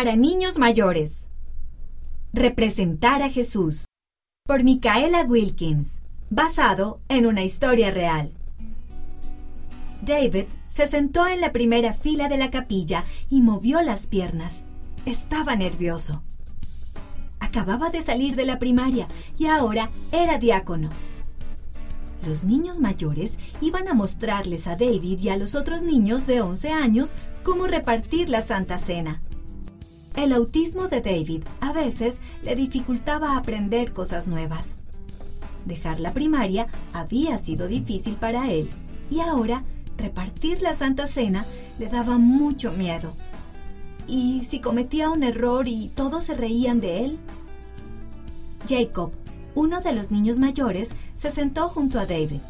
para niños mayores. Representar a Jesús. Por Micaela Wilkins. Basado en una historia real. David se sentó en la primera fila de la capilla y movió las piernas. Estaba nervioso. Acababa de salir de la primaria y ahora era diácono. Los niños mayores iban a mostrarles a David y a los otros niños de 11 años cómo repartir la Santa Cena. El autismo de David a veces le dificultaba aprender cosas nuevas. Dejar la primaria había sido difícil para él y ahora repartir la Santa Cena le daba mucho miedo. ¿Y si cometía un error y todos se reían de él? Jacob, uno de los niños mayores, se sentó junto a David.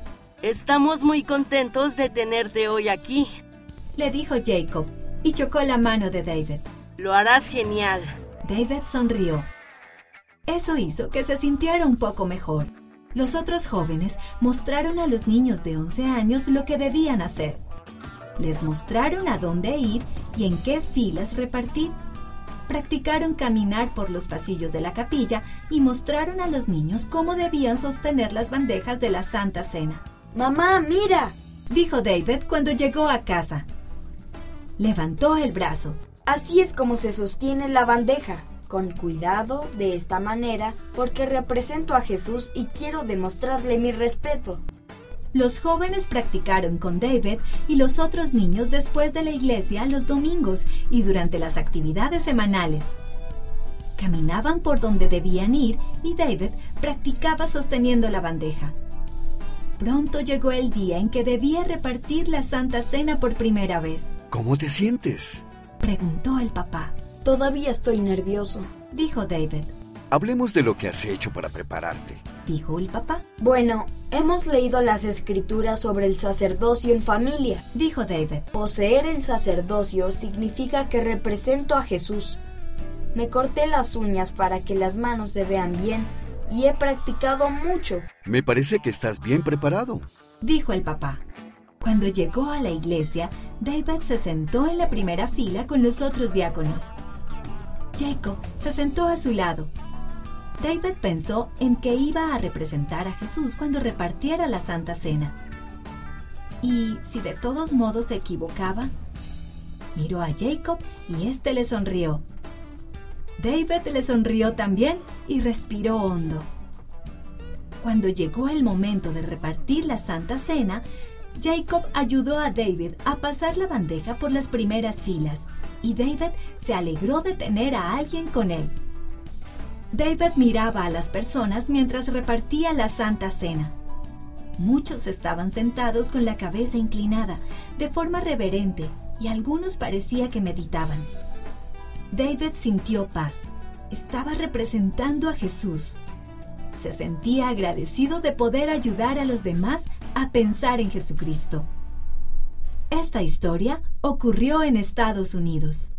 Estamos muy contentos de tenerte hoy aquí, le dijo Jacob, y chocó la mano de David. Lo harás genial. David sonrió. Eso hizo que se sintiera un poco mejor. Los otros jóvenes mostraron a los niños de 11 años lo que debían hacer. Les mostraron a dónde ir y en qué filas repartir practicaron caminar por los pasillos de la capilla y mostraron a los niños cómo debían sostener las bandejas de la Santa Cena. Mamá, mira, dijo David cuando llegó a casa. Levantó el brazo. Así es como se sostiene la bandeja. Con cuidado, de esta manera, porque represento a Jesús y quiero demostrarle mi respeto. Los jóvenes practicaron con David y los otros niños después de la iglesia los domingos y durante las actividades semanales. Caminaban por donde debían ir y David practicaba sosteniendo la bandeja. Pronto llegó el día en que debía repartir la Santa Cena por primera vez. ¿Cómo te sientes? Preguntó el papá. Todavía estoy nervioso, dijo David. Hablemos de lo que has hecho para prepararte, dijo el papá. Bueno, hemos leído las escrituras sobre el sacerdocio en familia, dijo David. Poseer el sacerdocio significa que represento a Jesús. Me corté las uñas para que las manos se vean bien y he practicado mucho. Me parece que estás bien preparado, dijo el papá. Cuando llegó a la iglesia, David se sentó en la primera fila con los otros diáconos. Jacob se sentó a su lado David pensó en que iba a representar a Jesús cuando repartiera la Santa Cena. ¿Y si de todos modos se equivocaba? Miró a Jacob y éste le sonrió. David le sonrió también y respiró hondo. Cuando llegó el momento de repartir la Santa Cena, Jacob ayudó a David a pasar la bandeja por las primeras filas y David se alegró de tener a alguien con él. David miraba a las personas mientras repartía la Santa Cena. Muchos estaban sentados con la cabeza inclinada, de forma reverente, y algunos parecía que meditaban. David sintió paz. Estaba representando a Jesús. Se sentía agradecido de poder ayudar a los demás a pensar en Jesucristo. Esta historia ocurrió en Estados Unidos.